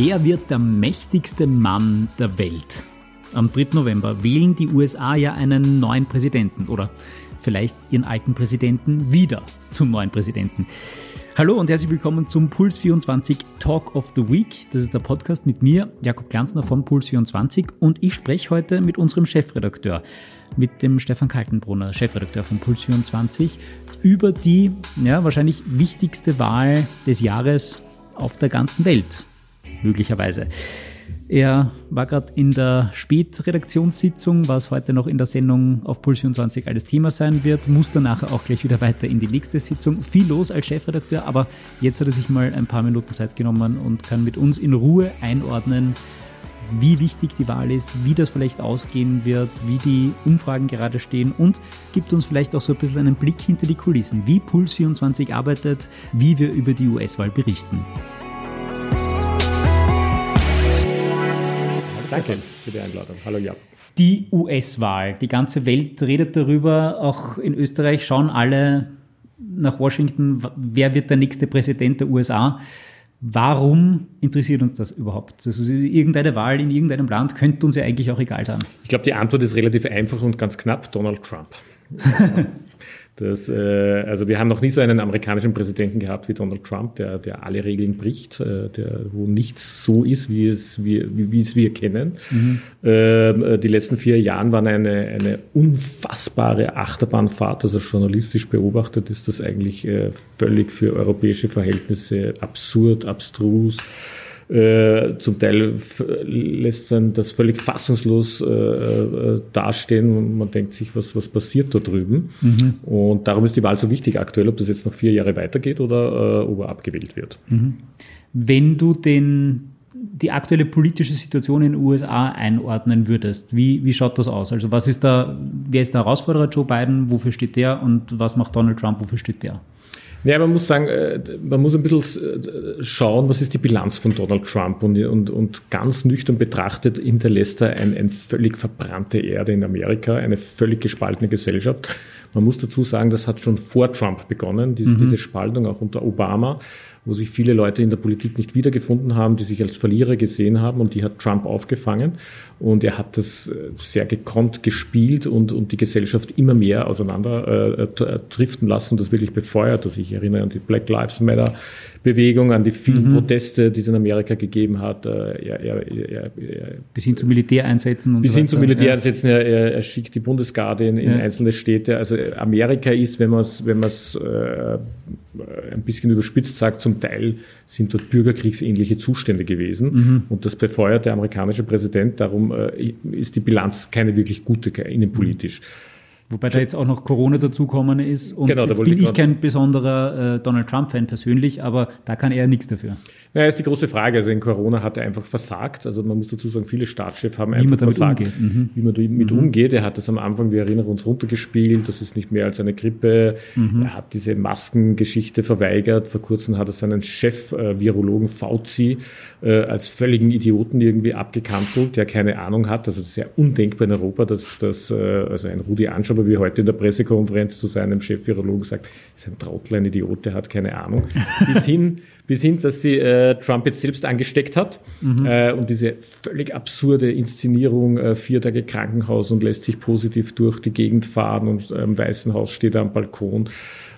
Wer wird der mächtigste Mann der Welt? Am 3. November wählen die USA ja einen neuen Präsidenten oder vielleicht ihren alten Präsidenten wieder zum neuen Präsidenten. Hallo und herzlich willkommen zum Puls 24 Talk of the Week. Das ist der Podcast mit mir, Jakob Glanzner von Puls 24 und ich spreche heute mit unserem Chefredakteur, mit dem Stefan Kaltenbrunner, Chefredakteur von Puls 24, über die ja, wahrscheinlich wichtigste Wahl des Jahres auf der ganzen Welt, möglicherweise. Er war gerade in der Spätredaktionssitzung, was heute noch in der Sendung auf Puls 24 alles Thema sein wird, muss dann nachher auch gleich wieder weiter in die nächste Sitzung. Viel los als Chefredakteur, aber jetzt hat er sich mal ein paar Minuten Zeit genommen und kann mit uns in Ruhe einordnen, wie wichtig die Wahl ist, wie das vielleicht ausgehen wird, wie die Umfragen gerade stehen und gibt uns vielleicht auch so ein bisschen einen Blick hinter die Kulissen, wie Puls 24 arbeitet, wie wir über die US-Wahl berichten. Danke für die Einladung. Hallo Jan. Die US-Wahl. Die ganze Welt redet darüber. Auch in Österreich schauen alle nach Washington, wer wird der nächste Präsident der USA. Warum interessiert uns das überhaupt? Also irgendeine Wahl in irgendeinem Land könnte uns ja eigentlich auch egal sein. Ich glaube, die Antwort ist relativ einfach und ganz knapp. Donald Trump. Das, äh, also wir haben noch nie so einen amerikanischen Präsidenten gehabt wie Donald Trump, der, der alle Regeln bricht, äh, der, wo nichts so ist, wie es, wie, wie, wie es wir kennen. Mhm. Ähm, äh, die letzten vier Jahre waren eine, eine unfassbare Achterbahnfahrt. Also journalistisch beobachtet ist das eigentlich äh, völlig für europäische Verhältnisse absurd, abstrus. Äh, zum Teil lässt dann das völlig fassungslos äh, äh, dastehen und man denkt sich, was, was passiert da drüben. Mhm. Und darum ist die Wahl so wichtig aktuell, ob das jetzt noch vier Jahre weitergeht oder äh, ob er abgewählt wird. Mhm. Wenn du den die aktuelle politische Situation in den USA einordnen würdest, wie, wie schaut das aus? Also was ist da, wer ist der Herausforderer Joe Biden, wofür steht der und was macht Donald Trump, wofür steht der? Ja, man muss sagen, äh, man muss ein bisschen äh, schauen, was ist die Bilanz von Donald Trump und, und, und ganz nüchtern betrachtet hinterlässt er ein, ein völlig verbrannte Erde in Amerika, eine völlig gespaltene Gesellschaft. Man muss dazu sagen, das hat schon vor Trump begonnen, diese, mhm. diese Spaltung auch unter Obama wo sich viele Leute in der Politik nicht wiedergefunden haben, die sich als Verlierer gesehen haben und die hat Trump aufgefangen und er hat das äh, sehr gekonnt gespielt und, und die Gesellschaft immer mehr auseinander äh, äh driften lassen und das wirklich befeuert. Also ich erinnere an die Black Lives Matter Bewegung, an die vielen mhm. Proteste, die es in Amerika gegeben hat. Äh, er, er, er, bis hin zu Militäreinsätzen und Bis so hin zu Militäreinsätzen. Er, er, schickt die Bundesgarde in, in ja. einzelne Städte. Also Amerika ist, wenn man es wenn man's, äh, ein bisschen überspitzt sagt, zum Teil sind dort bürgerkriegsähnliche Zustände gewesen. Mhm. Und das befeuert der amerikanische Präsident. Darum äh, ist die Bilanz keine wirklich gute innenpolitisch. Mhm. Wobei da jetzt auch noch Corona dazukommen ist. Und genau, jetzt bin ich kein besonderer äh, Donald Trump-Fan persönlich, aber da kann er nichts dafür. Naja, ist die große Frage. Also in Corona hat er einfach versagt. Also man muss dazu sagen, viele Staatschefs haben wie einfach versagt, mhm. wie man damit mhm. umgeht. Er hat das am Anfang, wir erinnern uns, runtergespielt. Das ist nicht mehr als eine Grippe. Mhm. Er hat diese Maskengeschichte verweigert. Vor kurzem hat er seinen Chef, äh, Virologen Fauci, äh, als völligen Idioten irgendwie abgekanzelt, der keine Ahnung hat. Also das ist ja undenkbar in Europa, dass, dass äh, also ein Rudi Anschaber wie heute in der Pressekonferenz zu seinem Chef-Virologen sagt, ist ein Trottel, ein Idiot, der hat keine Ahnung. Bis hin, bis hin, dass sie äh, Trump jetzt selbst angesteckt hat mhm. äh, und diese völlig absurde Inszenierung, äh, vier Tage Krankenhaus und lässt sich positiv durch die Gegend fahren und äh, im Weißen Haus steht er am Balkon.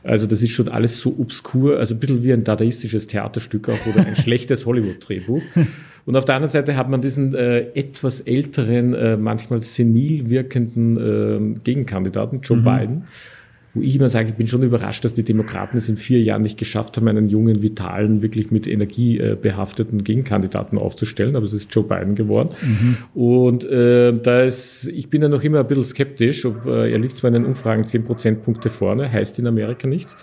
Also das ist schon alles so obskur, also ein bisschen wie ein dadaistisches Theaterstück auch oder ein schlechtes Hollywood-Drehbuch. Und auf der anderen Seite hat man diesen äh, etwas älteren, äh, manchmal senil wirkenden äh, Gegenkandidaten, Joe mhm. Biden, wo ich immer sage, ich bin schon überrascht, dass die Demokraten es in vier Jahren nicht geschafft haben, einen jungen, vitalen, wirklich mit Energie äh, behafteten Gegenkandidaten aufzustellen. Aber es ist Joe Biden geworden. Mhm. Und äh, da ist, ich bin ja noch immer ein bisschen skeptisch, ob äh, er liegt zwar in den Umfragen zehn Prozentpunkte vorne, heißt in Amerika nichts,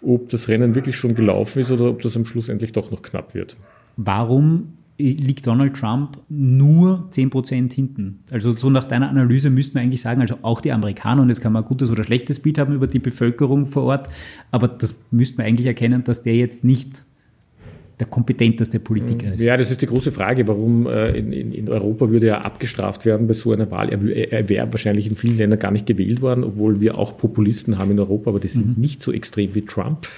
ob das Rennen wirklich schon gelaufen ist oder ob das am Schluss endlich doch noch knapp wird. Warum liegt Donald Trump nur 10% hinten. Also so nach deiner Analyse müsste man eigentlich sagen, also auch die Amerikaner, und jetzt kann man ein gutes oder schlechtes Bild haben über die Bevölkerung vor Ort, aber das müsste man eigentlich erkennen, dass der jetzt nicht der kompetenteste Politiker ist. Ja, das ist die große Frage, warum äh, in, in, Europa würde er abgestraft werden bei so einer Wahl. Er, er wäre wahrscheinlich in vielen Ländern gar nicht gewählt worden, obwohl wir auch Populisten haben in Europa, aber die sind mhm. nicht so extrem wie Trump.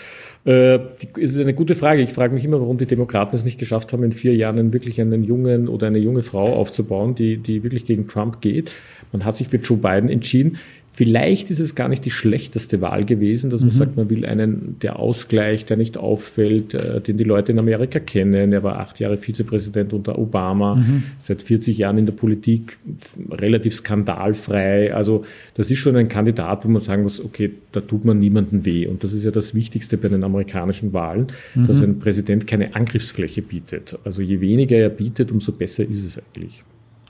Äh, die, ist eine gute Frage. Ich frage mich immer, warum die Demokraten es nicht geschafft haben, in vier Jahren wirklich einen jungen oder eine junge Frau aufzubauen, die, die wirklich gegen Trump geht. Man hat sich für Joe Biden entschieden. Vielleicht ist es gar nicht die schlechteste Wahl gewesen, dass man mhm. sagt, man will einen, der Ausgleich, der nicht auffällt, äh, den die Leute in Amerika kennen. Er war acht Jahre Vizepräsident unter Obama, mhm. seit 40 Jahren in der Politik, relativ skandalfrei. Also das ist schon ein Kandidat, wo man sagen muss, okay, da tut man niemandem weh. Und das ist ja das Wichtigste bei den amerikanischen Wahlen, mhm. dass ein Präsident keine Angriffsfläche bietet. Also je weniger er bietet, umso besser ist es eigentlich.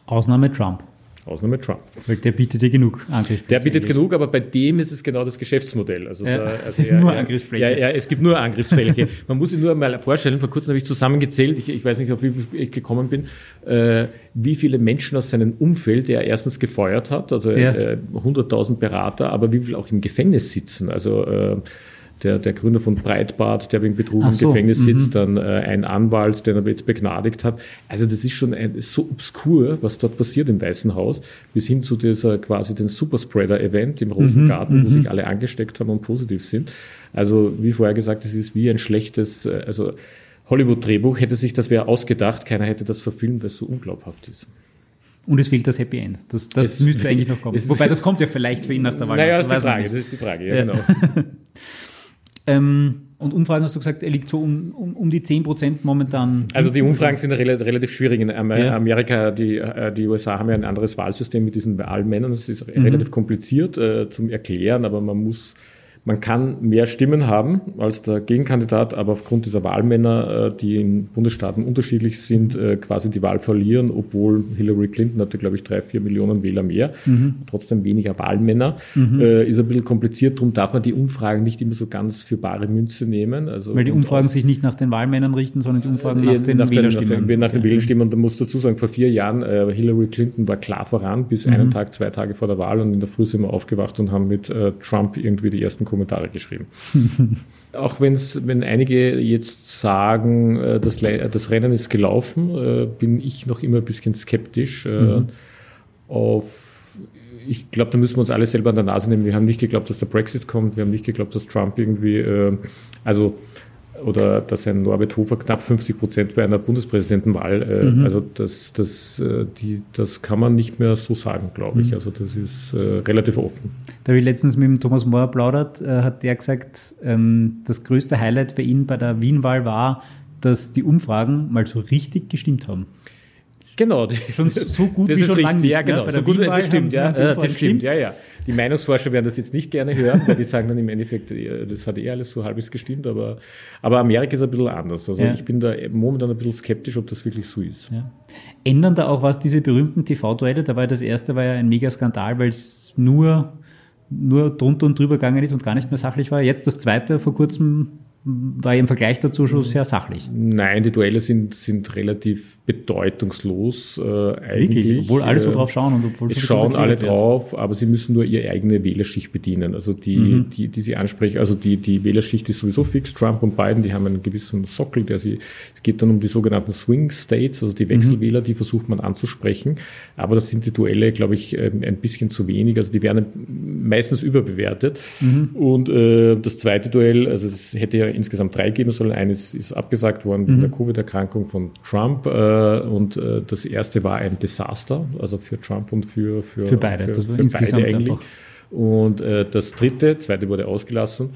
Ausnahme Trump. Ausnahme Trump. Der bietet dir genug Angriffsfläche. Der bietet genug, aber bei dem ist es genau das Geschäftsmodell. Also, ja, da, also er, nur Angriffsfläche. Ja, ja, es gibt nur Angriffsfläche. Man muss sich nur einmal vorstellen, vor kurzem habe ich zusammengezählt, ich, ich weiß nicht, auf wie viel ich gekommen bin, äh, wie viele Menschen aus seinem Umfeld er erstens gefeuert hat, also ja. äh, 100.000 Berater, aber wie viele auch im Gefängnis sitzen. Also äh, der, der Gründer von Breitbart, der wegen Betrug so, im Gefängnis mhm. sitzt, dann äh, ein Anwalt, den er jetzt begnadigt hat. Also das ist schon ein, so obskur, was dort passiert im Weißen Haus, bis hin zu dieser quasi den Superspreader-Event im Rosengarten, mhm, wo mhm. sich alle angesteckt haben und positiv sind. Also wie vorher gesagt, es ist wie ein schlechtes, äh, also Hollywood-Drehbuch hätte sich das wer ausgedacht, keiner hätte das verfilmt, weil es so unglaubhaft ist. Und es fehlt das Happy End. Das, das müsste eigentlich noch kommen. Wobei das kommt ja vielleicht für ihn nach der Wahl. Naja, das ist die Frage. Das ist die Frage, ja, ja. genau. Ähm, und Umfragen hast du gesagt, er liegt so um, um, um die 10 Prozent momentan. Also die Umfragen sind relativ, relativ schwierig. In Amerika, die, äh, die USA haben ja ein anderes Wahlsystem mit diesen Wahlmännern. Das ist mhm. relativ kompliziert äh, zum Erklären, aber man muss man kann mehr Stimmen haben als der Gegenkandidat, aber aufgrund dieser Wahlmänner, äh, die in Bundesstaaten unterschiedlich sind, äh, quasi die Wahl verlieren, obwohl Hillary Clinton hatte, glaube ich, drei, vier Millionen Wähler mehr, mhm. trotzdem weniger Wahlmänner. Mhm. Äh, ist ein bisschen kompliziert, darum darf man die Umfragen nicht immer so ganz für bare Münze nehmen. Also Weil die Umfragen sich nicht nach den Wahlmännern richten, sondern die Umfragen nach, den nach Wählerstimmen. Den, nach den, nach den Wählerstimmen. Und da muss dazu sagen, vor vier Jahren, Hillary Clinton war klar voran, bis mhm. einen Tag, zwei Tage vor der Wahl und in der Früh sind wir aufgewacht und haben mit Trump irgendwie die ersten Kommentare geschrieben. Auch wenn's, wenn einige jetzt sagen, äh, das, das Rennen ist gelaufen, äh, bin ich noch immer ein bisschen skeptisch. Äh, mhm. Auf, ich glaube, da müssen wir uns alle selber an der Nase nehmen. Wir haben nicht geglaubt, dass der Brexit kommt. Wir haben nicht geglaubt, dass Trump irgendwie, also oder dass ein Norbert Hofer knapp 50 Prozent bei einer Bundespräsidentenwahl, äh, mhm. also das, das, äh, die, das kann man nicht mehr so sagen, glaube ich. Mhm. Also das ist äh, relativ offen. Da habe ich letztens mit dem Thomas Mohr plaudert, äh, hat der gesagt, ähm, das größte Highlight bei Ihnen bei der Wien-Wahl war, dass die Umfragen mal so richtig gestimmt haben. Genau, schon so gut das wie schon lange Ja, genau, so gut, das stimmt, ja, das stimmt, ja, ja. Die Meinungsforscher werden das jetzt nicht gerne hören, weil die sagen dann im Endeffekt, das hat eh alles so halbwegs gestimmt, aber, aber Amerika ist ein bisschen anders. Also ja. ich bin da momentan ein bisschen skeptisch, ob das wirklich so ist. Ja. Ändern da auch was diese berühmten TV-Duelle? Da war das erste war ja ein Megaskandal, weil es nur, nur drunter und drüber gegangen ist und gar nicht mehr sachlich war. Jetzt das zweite vor kurzem war im Vergleich dazu schon sehr sachlich. Nein, die Duelle sind, sind relativ bedeutungslos äh, eigentlich. Wirklich? Obwohl alle so drauf schauen und obwohl es schauen alle drauf, aber sie müssen nur ihre eigene Wählerschicht bedienen. Also die, mhm. die, die sie ansprechen, also die, die Wählerschicht ist sowieso fix. Trump und Biden, die haben einen gewissen Sockel, der sie, es geht dann um die sogenannten Swing States, also die Wechselwähler, mhm. die versucht man anzusprechen. Aber das sind die Duelle, glaube ich, ähm, ein bisschen zu wenig. Also die werden meistens überbewertet. Mhm. Und äh, das zweite Duell, also es hätte ja insgesamt drei geben sollen. Eines ist abgesagt worden wegen mhm. der Covid-Erkrankung von Trump. Äh, und äh, das erste war ein Desaster, also für Trump und für, für, für beide, für, für beide eigentlich. Einfach. Und äh, das dritte, zweite wurde ausgelassen,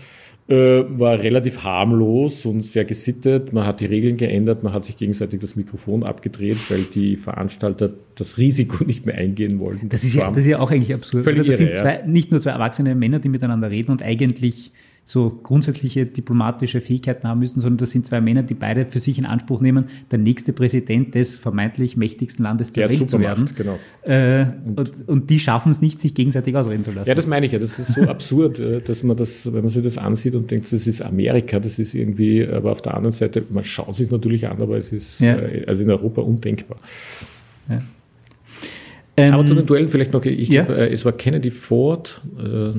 äh, war relativ harmlos und sehr gesittet. Man hat die Regeln geändert, man hat sich gegenseitig das Mikrofon abgedreht, weil die Veranstalter das Risiko nicht mehr eingehen wollten. Das ist, ja, das ist ja auch eigentlich absurd. Völlig das irre, sind zwei, nicht nur zwei erwachsene Männer, die miteinander reden und eigentlich so grundsätzliche diplomatische Fähigkeiten haben müssen, sondern das sind zwei Männer, die beide für sich in Anspruch nehmen, der nächste Präsident des vermeintlich mächtigsten Landes der, der Welt zu werden. Genau. Äh, und, und, die schaffen es nicht, sich gegenseitig ausreden zu lassen. Ja, das meine ich ja. Das ist so absurd, äh, dass man das, wenn man sich das ansieht und denkt, das ist Amerika, das ist irgendwie, aber auf der anderen Seite, man schaut sich natürlich an, aber es ist ja. äh, also in Europa undenkbar. Ja. Ähm, Aber zu den Duellen vielleicht noch, ich ja? glaube, äh, es war Kennedy Ford, äh,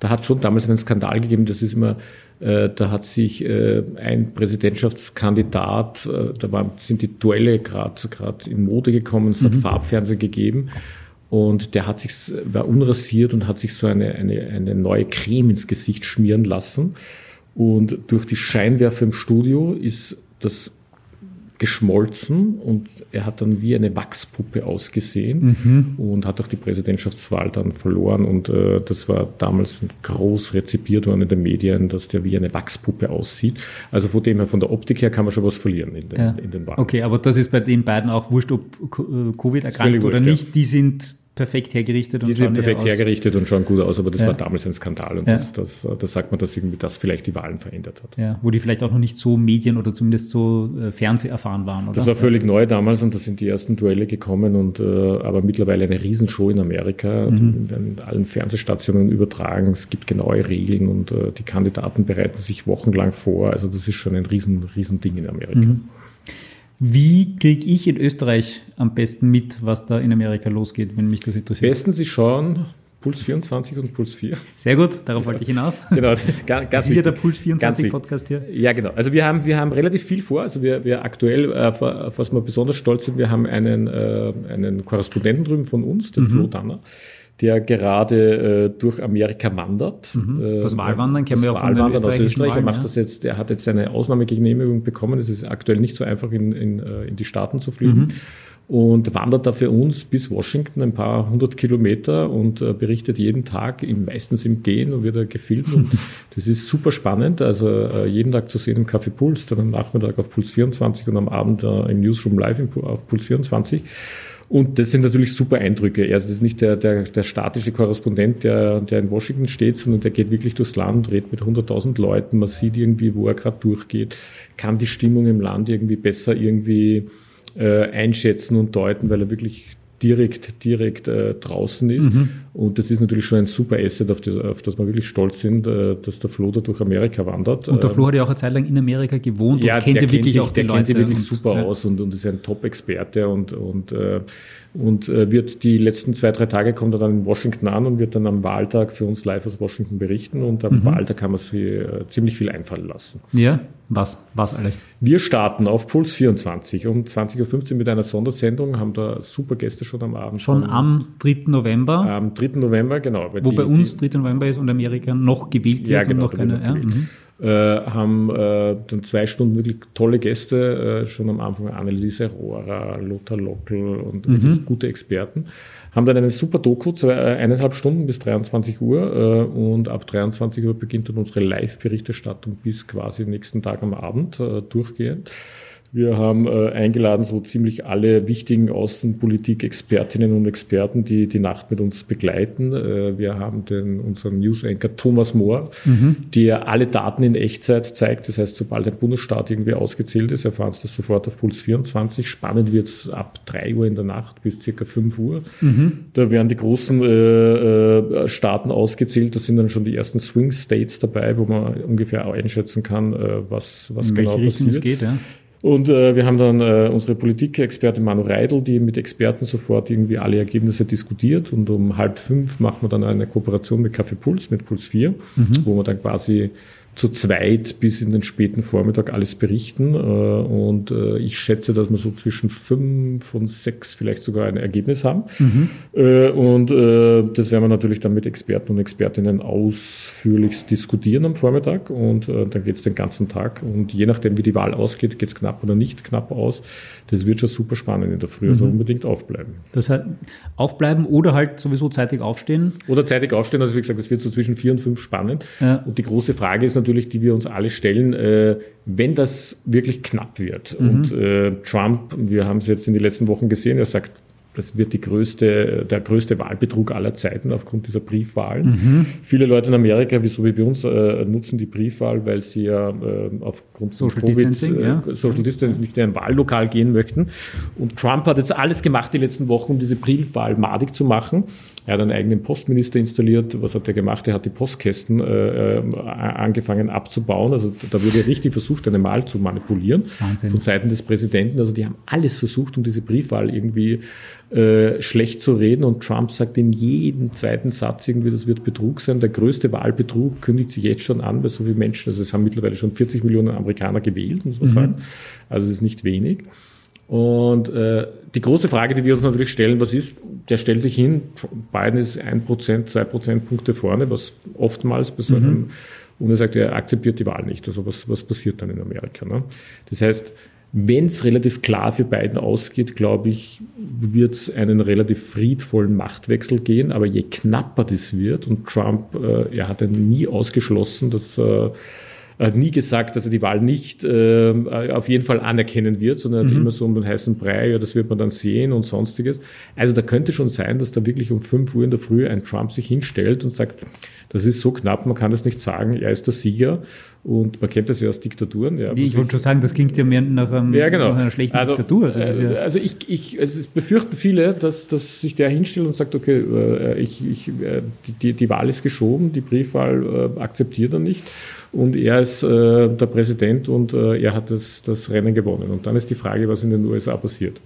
da hat schon damals einen Skandal gegeben, das ist immer, äh, da hat sich äh, ein Präsidentschaftskandidat, äh, da war, sind die Duelle gerade gerade in Mode gekommen, es mhm. hat Farbfernsehen gegeben und der hat sich, war unrasiert und hat sich so eine, eine, eine neue Creme ins Gesicht schmieren lassen Und durch die Scheinwerfer im Studio ist das geschmolzen und er hat dann wie eine Wachspuppe ausgesehen mhm. und hat auch die Präsidentschaftswahl dann verloren und äh, das war damals groß rezipiert worden in den Medien, dass der wie eine Wachspuppe aussieht. Also von dem her, von der Optik her kann man schon was verlieren in den, ja. in den Wahlen. Okay, aber das ist bei den beiden auch wurscht, ob äh, Covid erkrankt oder wurscht, nicht, die sind perfekt hergerichtet und Die sind perfekt hergerichtet und schauen gut aus, aber das ja. war damals ein Skandal und ja. das, das, das sagt man, dass irgendwie das vielleicht die Wahlen verändert hat. Ja, wo die vielleicht auch noch nicht so Medien- oder zumindest so äh, Fernseherfahren waren, oder? Das war völlig neu damals und da sind die ersten Duelle gekommen und äh, aber mittlerweile eine Riesenshow in Amerika, mhm. in allen Fernsehstationen übertragen, es gibt genaue Regeln und äh, die Kandidaten bereiten sich wochenlang vor, also das ist schon ein riesen, riesen Ding in Amerika. Mhm. Wie kriege ich in Österreich am besten mit, was da in Amerika losgeht, wenn mich das interessiert? Besten Sie schauen Puls 24 und Puls 4. Sehr gut, darauf wollte ich hinaus. genau, das ist ganz, ganz wieder der Puls 24 Podcast hier. Ja, genau. Also wir haben, wir haben relativ viel vor. Also wir, wir aktuell, äh, auf was wir besonders stolz sind, wir haben einen, äh, einen Korrespondenten drüben von uns, den mhm. Flo Danner der gerade äh, durch Amerika wandert. Mhm. Äh, das Wahlwandern kennen wir auch von Wahlwandern aus Österreich. Wahlen, er macht ja. das jetzt, er hat jetzt eine Ausnahmegenehmigung bekommen. Es ist aktuell nicht so einfach, in, in, äh, in die Staaten zu fliegen. Mhm. Und wandert da für uns bis Washington ein paar hundert Kilometer und äh, berichtet jeden Tag, im, meistens im Gehen und wird er gefilmt. Und das ist super spannend. Also äh, jeden Tag zu sehen im Café Puls, dann am Nachmittag auf Puls 24 und am Abend äh, im Newsroom Live auf Puls 24. Und das sind natürlich super Eindrücke. Er ist nicht der, der, der statische Korrespondent, der, der in Washington steht, sondern der geht wirklich durchs Land, redet mit 100.000 Leuten. Man sieht irgendwie, wo er gerade durchgeht, kann die Stimmung im Land irgendwie besser irgendwie äh, einschätzen und deuten, weil er wirklich direkt, direkt äh, draußen ist. Mhm. Und das ist natürlich schon ein super Asset, auf das, auf das wir wirklich stolz sind, äh, dass der Flo da durch Amerika wandert. Und der Flo hat ja auch eine Zeit lang in Amerika gewohnt ja, und kennt ja wirklich sich, auch die der Leute. Der kennt sich wirklich und, super ja. aus und, und ist ein Top-Experte und, und äh, und äh, wird die letzten zwei, drei Tage kommt er dann in Washington an und wird dann am Wahltag für uns live aus Washington berichten und am mhm. Wahltag kann man sich ziemlich viel einfallen lassen. Ja, was, was alles? Wir starten auf Puls 24 um 20.15 Uhr mit einer Sondersendung, haben da super Gäste schon am Abend. Schon von, am 3. November? Am 3. November, genau. Wo die, bei uns 3. November ist und Amerika noch gewählt wird ja, genau, noch keine. Ja, mhm äh, haben äh, dann zwei Stunden wirklich tolle Gäste, äh, schon am Anfang Anneliese Rohrer, Lothar Lockel und mhm. wirklich gute Experten. Haben dann eine super Doku, zwei, äh, eineinhalb Stunden bis 23 Uhr äh, und ab 23 Uhr beginnt dann unsere Live-Berichterstattung bis quasi nächsten Tag am Abend äh, durchgehend. Wir haben äh, eingeladen so ziemlich alle wichtigen Außenpolitik-Expertinnen und Experten, die die Nacht mit uns begleiten. Äh, wir haben den, unseren News-Anchor Thomas Mohr, mhm. der alle Daten in Echtzeit zeigt. Das heißt, sobald ein Bundesstaat irgendwie ausgezählt ist, erfahren Sie das sofort auf Puls 24. Spannend wird es ab 3 Uhr in der Nacht bis circa 5 Uhr. Mhm. Da werden die großen äh, äh, Staaten ausgezählt. Da sind dann schon die ersten Swing States dabei, wo man ungefähr einschätzen kann, äh, was, was genau passiert. Geht, ja. Und äh, wir haben dann äh, unsere Politikexpertin Manu Reidel, die mit Experten sofort irgendwie alle Ergebnisse diskutiert. Und um halb fünf machen wir dann eine Kooperation mit Café Puls, mit Puls 4, mhm. wo wir dann quasi zu zweit bis in den späten Vormittag alles berichten. Äh, und äh, ich schätze, dass wir so zwischen fünf und sechs vielleicht sogar ein Ergebnis haben. Mhm. Äh, und das werden wir natürlich dann mit Experten und Expertinnen ausführlich diskutieren am Vormittag. Und dann geht es den ganzen Tag. Und je nachdem, wie die Wahl ausgeht, geht es knapp oder nicht knapp aus. Das wird schon super spannend in der Früh. Also mhm. unbedingt aufbleiben. Das heißt, aufbleiben oder halt sowieso zeitig aufstehen? Oder zeitig aufstehen. Also wie gesagt, es wird so zwischen vier und fünf spannend. Ja. Und die große Frage ist natürlich, natürlich, die wir uns alle stellen, äh, wenn das wirklich knapp wird. Mhm. Und äh, Trump, wir haben es jetzt in den letzten Wochen gesehen, er sagt, das wird die größte, der größte Wahlbetrug aller Zeiten aufgrund dieser Briefwahlen. Mhm. Viele Leute in Amerika, wie so wie bei uns, äh, nutzen die Briefwahl, weil sie ja äh, aufgrund Social Covid, Distancing, äh, ja. Social Distancing nicht in ein Wahllokal gehen möchten. Und Trump hat jetzt alles gemacht die letzten Wochen, um diese Briefwahl madig zu machen. Er hat einen eigenen Postminister installiert. Was hat er gemacht? Er hat die Postkästen äh, äh angefangen abzubauen. Also da wurde richtig versucht, eine Wahl zu manipulieren Wahnsinn. von Seiten des Präsidenten. Also die haben alles versucht, um diese Briefwahl irgendwie äh, schlecht zu reden. Und Trump sagt in jedem zweiten Satz irgendwie, das wird Betrug sein. Der größte Wahlbetrug kündigt sich jetzt schon an, weil so viele Menschen, also es haben mittlerweile schon 40 Millionen Amerikaner gewählt, muss man mhm. sagen. Also es ist nicht wenig. Und äh, die große Frage, die wir uns natürlich stellen, was ist, der stellt sich hin, Biden ist ein Prozent, zwei Prozentpunkte vorne, was oftmals bei so einem mhm. und er sagt, er akzeptiert die Wahl nicht. Also was, was passiert dann in Amerika? Ne? Das heißt, wenn es relativ klar für beiden ausgeht, glaube ich, wird es einen relativ friedvollen Machtwechsel gehen. Aber je knapper das wird, und Trump, äh, er hat ja nie ausgeschlossen, dass äh, er hat nie gesagt, dass er die Wahl nicht äh, auf jeden Fall anerkennen wird, sondern er hat mhm. immer so um den heißen Brei, ja, das wird man dann sehen und sonstiges. Also da könnte schon sein, dass da wirklich um 5 Uhr in der Früh ein Trump sich hinstellt und sagt, das ist so knapp, man kann das nicht sagen, er ist der Sieger. Und man kennt das ja aus Diktaturen. Ja, ich wollte schon sagen, das klingt ja mehr nach, einem, ja, genau. nach einer schlechten also, Diktatur. Ja also ich, ich, also es befürchten viele, dass, dass sich der hinstellt und sagt, okay, äh, ich, ich, äh, die, die Wahl ist geschoben, die Briefwahl äh, akzeptiert er nicht und er ist äh, der Präsident und äh, er hat das, das Rennen gewonnen. Und dann ist die Frage, was in den USA passiert.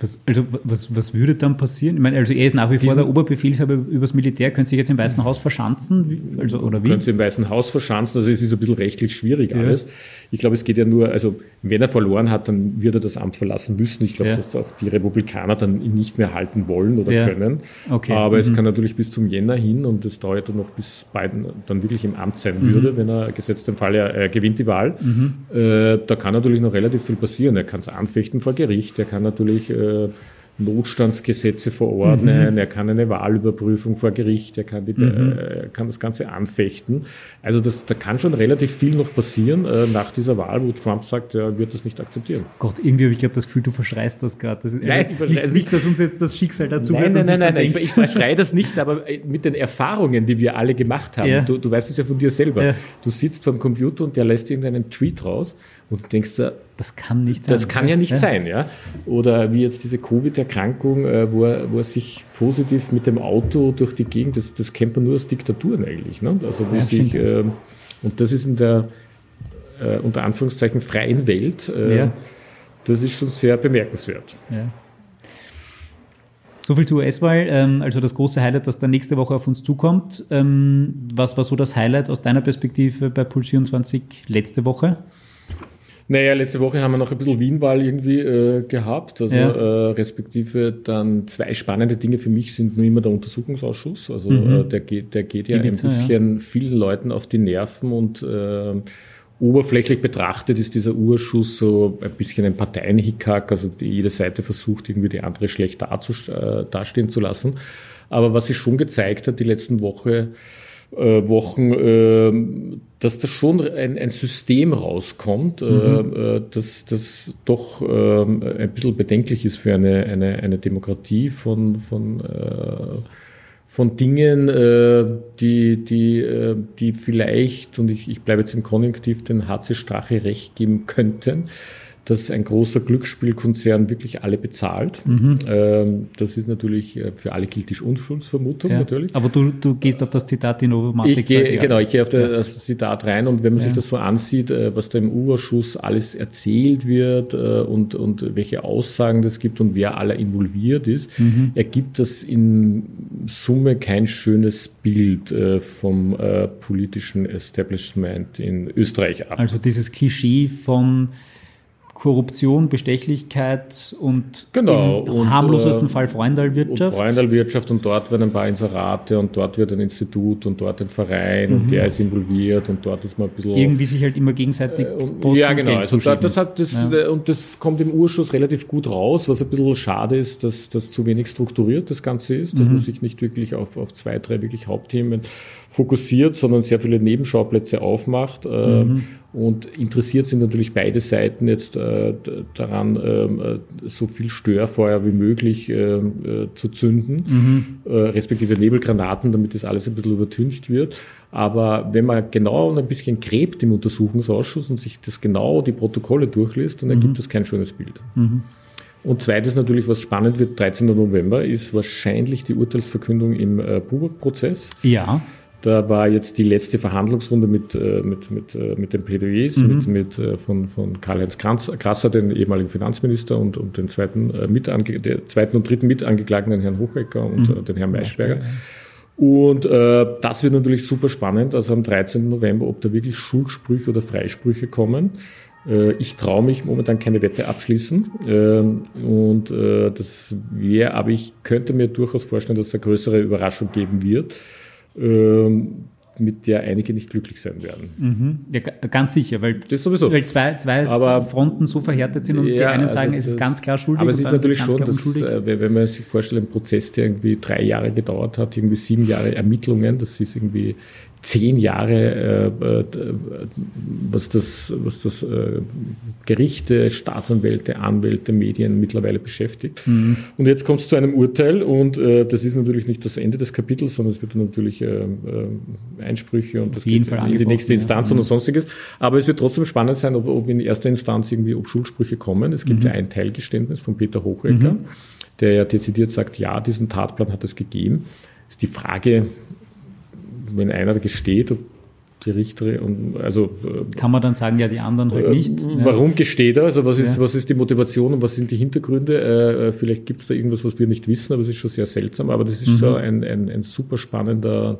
Was, also was, was würde dann passieren? Ich meine, also er ist nach wie vor der Oberbefehlshaber übers Militär. Können Sie jetzt im Weißen Haus verschanzen? Also, oder wie? Können Sie im Weißen Haus verschanzen? Also es ist ein bisschen rechtlich schwierig ja. alles. Ich glaube, es geht ja nur, also wenn er verloren hat, dann wird er das Amt verlassen müssen. Ich glaube, ja. dass auch die Republikaner dann ihn nicht mehr halten wollen oder ja. können. Okay. Aber mhm. es kann natürlich bis zum Jänner hin und es dauert dann noch, bis Biden dann wirklich im Amt sein mhm. würde, wenn er gesetzt im Fall, er, er gewinnt die Wahl. Mhm. Äh, da kann natürlich noch relativ viel passieren. Er kann es anfechten vor Gericht, er kann natürlich äh, Notstandsgesetze verordnen, mhm. er kann eine Wahlüberprüfung vor Gericht, er kann, die, mhm. äh, kann das Ganze anfechten. Also das, da kann schon relativ viel noch passieren äh, nach dieser Wahl, wo Trump sagt, er wird das nicht akzeptieren. Gott, irgendwie habe ich glaube das Gefühl, du verschreist das gerade. Das nein, ich verschreie nicht, nicht, dass uns jetzt das Schicksal dazu Nein, nein, nein, nein, nein ich, ich verschreie das nicht, aber äh, mit den Erfahrungen, die wir alle gemacht haben, ja. du, du weißt es ja von dir selber. Ja. Du sitzt vor dem Computer und der lässt irgendeinen Tweet raus und du denkst da, das kann nicht sein. Das kann ja nicht ja. sein, ja. Oder wie jetzt diese Covid-Erkrankung, äh, wo, er, wo er sich positiv mit dem Auto durch die Gegend, das, das kennt man nur aus Diktaturen eigentlich. Ne? Also wo ja, sich, äh, und das ist in der äh, unter Anführungszeichen freien Welt, äh, ja. das ist schon sehr bemerkenswert. Ja. So viel zur US-Wahl, ähm, also das große Highlight, das dann nächste Woche auf uns zukommt. Ähm, was war so das Highlight aus deiner Perspektive bei Puls 24 letzte Woche? Naja, letzte Woche haben wir noch ein bisschen Wienwahl irgendwie äh, gehabt, also ja. äh, respektive dann zwei spannende Dinge für mich sind nur immer der Untersuchungsausschuss, also mhm. äh, der geht, der geht ja ein bisschen ja. vielen Leuten auf die Nerven und äh, oberflächlich betrachtet ist dieser Urschuss so ein bisschen ein Parteienhickhack, also die, jede Seite versucht irgendwie die andere schlecht äh, dastehen zu lassen. Aber was sich schon gezeigt hat die letzten Woche, Wochen, äh, dass da schon ein, ein System rauskommt, äh, mhm. äh, das, das doch äh, ein bisschen bedenklich ist für eine, eine, eine Demokratie von, von, äh, von Dingen, äh, die, die, äh, die vielleicht, und ich, ich bleibe jetzt im Konjunktiv, den HC Strache recht geben könnten, dass ein großer Glücksspielkonzern wirklich alle bezahlt. Mhm. Ähm, das ist natürlich, äh, für alle gilt die Unschuldsvermutung ja. natürlich. Aber du, du gehst auf das Zitat in Obermatik. Ich gehe, genau, ich gehe auf ja. das Zitat rein und wenn man ja. sich das so ansieht, äh, was da im U-Ausschuss alles erzählt wird äh, und, und welche Aussagen das gibt und wer aller involviert ist, mhm. ergibt das in Summe kein schönes Bild vom politischen Establishment in Österreich ab. Also dieses Klischee von Korruption, Bestechlichkeit und genau, im und, harmlosesten äh, Fall Freundalwirtschaft. Und Freundalwirtschaft und dort werden ein paar Inserate und dort wird ein Institut und dort ein Verein mhm. und der ist involviert und dort ist man ein bisschen... Irgendwie sich halt immer gegenseitig äh, Post Ja, genau. Also da, das hat das, ja. Äh, und das kommt im Urschuss relativ gut raus, was ein bisschen schade ist, dass das zu wenig strukturiert das Ganze ist, dass mhm. man sich nicht wirklich auf, auf zwei, drei wirklich Hauptthemen fokussiert, sondern sehr viele Nebenschauplätze aufmacht. Äh, mhm. Und interessiert sind natürlich beide Seiten jetzt äh, daran, ähm, äh, so viel Störfeuer wie möglich zu zünden, mhm. Respektive Nebelgranaten, damit das alles ein bisschen übertüncht wird. Aber wenn man genau ein bisschen gräbt im Untersuchungsausschuss und sich das genau die Protokolle durchliest, dann ergibt mhm. das kein schönes Bild. Mhm. Und zweites natürlich, was spannend wird, 13. November, ist wahrscheinlich die Urteilsverkündung im äh, Buburg-Prozess. Ja. Da war jetzt die letzte Verhandlungsrunde mit, äh, mit, mit, äh, mit den Plädoyers, mhm. mit, mit, äh, von, von Karl-Heinz Krasser, den ehemaligen Finanzminister, und, und den zweiten, Mitange der zweiten und dritten Mitangeklagten, den Herrn Hochecker und mhm. den Herrn Maischberger. Und äh, das wird natürlich super spannend, also am 13. November, ob da wirklich Schuldsprüche oder Freisprüche kommen. Äh, ich traue mich momentan keine Wette abschließen. Ähm, und äh, das wäre, aber ich könnte mir durchaus vorstellen, dass es eine größere Überraschung geben wird. Ähm, mit der einige nicht glücklich sein werden. Mhm. Ja, ganz sicher, weil, das sowieso. weil zwei, zwei aber, Fronten so verhärtet sind und ja, die einen also sagen, es ist ganz klar schuldig. Aber es ist natürlich schon, dass, äh, wenn man sich vorstellt, ein Prozess, der irgendwie drei Jahre gedauert hat, irgendwie sieben Jahre Ermittlungen, das ist irgendwie zehn Jahre, äh, äh, was das, was das äh, Gerichte, Staatsanwälte, Anwälte, Medien mittlerweile beschäftigt. Mhm. Und jetzt kommt es zu einem Urteil und das ist natürlich nicht das Ende des Kapitels, sondern es wird natürlich Einsprüche und das geht in die nächste Instanz ja. und sonstiges. Aber es wird trotzdem spannend sein, ob, ob in erster Instanz irgendwie ob Schuldsprüche kommen. Es gibt mhm. ja ein Teilgeständnis von Peter Hochecker, mhm. der ja dezidiert sagt, ja, diesen Tatplan hat es gegeben. Ist die Frage, wenn einer gesteht, die Richterin und also äh, kann man dann sagen, ja, die anderen halt äh, nicht. Warum ja. gesteht er? Also was ist, ja. was ist die Motivation und was sind die Hintergründe? Äh, äh vielleicht gibt es da irgendwas, was wir nicht wissen, aber es ist schon sehr seltsam. Aber das ist mhm. so ein, ein, ein super spannender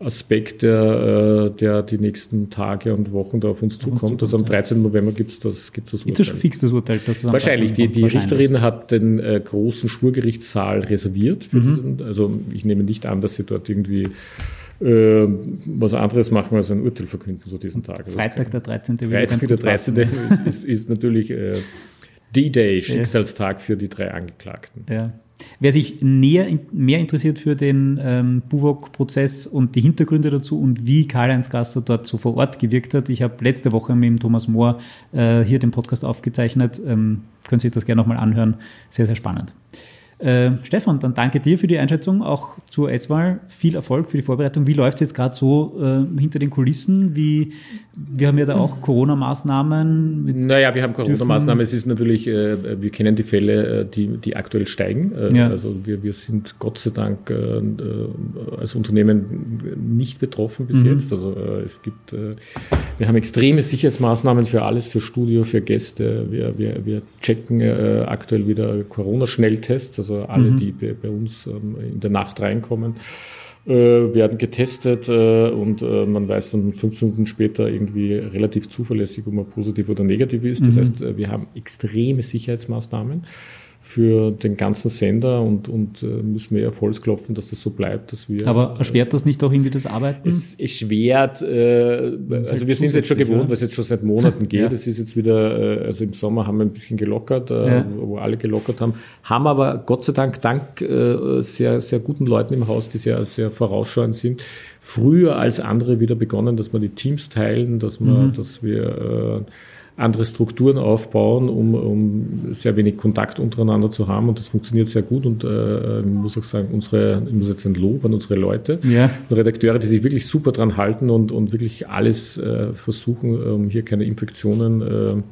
Aspekt, der, der die nächsten Tage und Wochen da auf uns zukommt. Also am 13. November gibt es das, gibt's das Urteil. Ist das fix, das Urteil? Das wahrscheinlich. Die, die wahrscheinlich. Richterin hat den äh, großen Schwurgerichtssaal reserviert. Mhm. Diesen, also ich nehme nicht an, dass sie dort irgendwie äh, was anderes machen als ein Urteil verkünden, so diesen Tag. Also Freitag der 13. Freitag der 13. ist, ist, ist, natürlich äh, D-Day, Schicksalstag für die drei Angeklagten. Ja. Wer sich näher, mehr interessiert für den ähm, Buwok-Prozess und die Hintergründe dazu und wie Karl-Heinz Gasser dort so vor Ort gewirkt hat, ich habe letzte Woche mit dem Thomas Mohr äh, hier den Podcast aufgezeichnet, ähm, können Sie sich das gerne nochmal anhören, sehr, sehr spannend. Äh, Stefan, dann danke dir für die Einschätzung, auch zur S-Wahl. Viel Erfolg für die Vorbereitung. Wie läuft es jetzt gerade so äh, hinter den Kulissen? Wie, wir haben ja da auch Corona-Maßnahmen. Naja, wir haben Corona-Maßnahmen. Es ist natürlich, äh, wir kennen die Fälle, äh, die, die aktuell steigen. Äh, ja. Also wir, wir sind Gott sei Dank als Unternehmen nicht betroffen bis mhm. jetzt. Also es gibt, wir haben extreme Sicherheitsmaßnahmen für alles, für Studio, für Gäste. Wir, wir, wir checken aktuell wieder Corona-Schnelltests. Also alle, mhm. die bei, uns ähm, in der Nacht reinkommen, äh, werden getestet äh, und äh, man weiß dann fünf Stunden später irgendwie relativ zuverlässig, ob man positiv oder negativ ist. Das mhm. heißt, wir haben extreme Sicherheitsmaßnahmen für den ganzen Sender und, und äh, müssen wir auf Holz klopfen, dass das so bleibt, dass wir. Aber erschwert das nicht auch irgendwie das Arbeiten? Es erschwert, äh, also halt wir sind es jetzt schon gewohnt, weil es jetzt schon seit Monaten geht. Es ja. ist jetzt wieder, äh, also im Sommer haben wir ein bisschen gelockert, äh, ja. wo alle gelockert haben, haben aber Gott sei Dank dank äh, sehr, sehr guten Leuten im Haus, die sehr, sehr vorausschauend sind, früher als andere wieder begonnen, dass wir die Teams teilen, dass wir, mhm. dass wir äh, andere Strukturen aufbauen, um, um sehr wenig Kontakt untereinander zu haben. Und das funktioniert sehr gut. Und äh, ich muss auch sagen, unsere, ich muss jetzt ein Lob an unsere Leute, ja. Redakteure, die sich wirklich super dran halten und, und wirklich alles äh, versuchen, um hier keine Infektionen äh,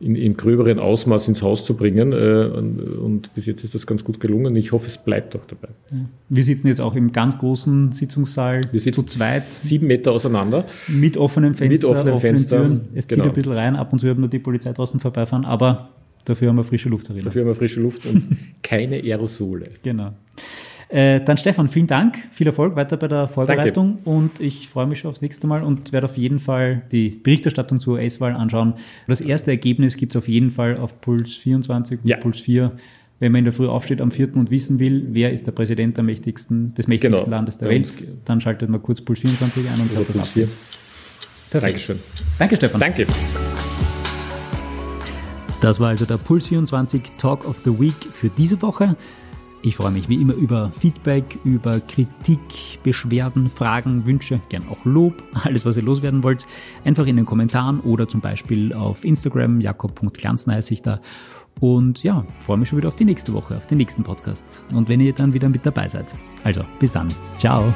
in, in gröberen Ausmaß ins Haus zu bringen. Äh, und, und, bis jetzt ist das ganz gut gelungen. Ich hoffe, es bleibt auch dabei. Wir sitzen jetzt auch im ganz großen Sitzungssaal Wir sitzen zu zweit. Sieben Meter auseinander. Mit offenem Fenster, mit offenen, offenen Fenstern. Türen. Es zieht genau. ein bisschen rein. Ab und zu hört man die Polizei draußen vorbeifahren, aber dafür haben wir frische Luft darin. Dafür haben wir frische Luft und keine Aerosole. Genau. Äh, dann Stefan, vielen Dank, viel Erfolg weiter bei der Vorbereitung Danke. und ich freue mich schon aufs nächste Mal und werde auf jeden Fall die Berichterstattung zur S-Wahl anschauen. Das erste Ergebnis gibt es auf jeden Fall auf Puls 24 und ja. Puls 4 wenn man in der Früh aufsteht am 4. und wissen will, wer ist der Präsident der mächtigsten, des mächtigsten genau. Landes der Welt, dann schaltet man kurz Puls 24 ein und hört das ab. Perfekt. Dankeschön. Danke, Stefan. Danke. Das war also der Puls 24 Talk of the Week für diese Woche. Ich freue mich wie immer über Feedback, über Kritik, Beschwerden, Fragen, Wünsche, gern auch Lob, alles was ihr loswerden wollt, einfach in den Kommentaren oder zum Beispiel auf Instagram, jakob.glanzner heiße ich da. Und ja, freue mich schon wieder auf die nächste Woche, auf den nächsten Podcast. Und wenn ihr dann wieder mit dabei seid. Also, bis dann. Ciao.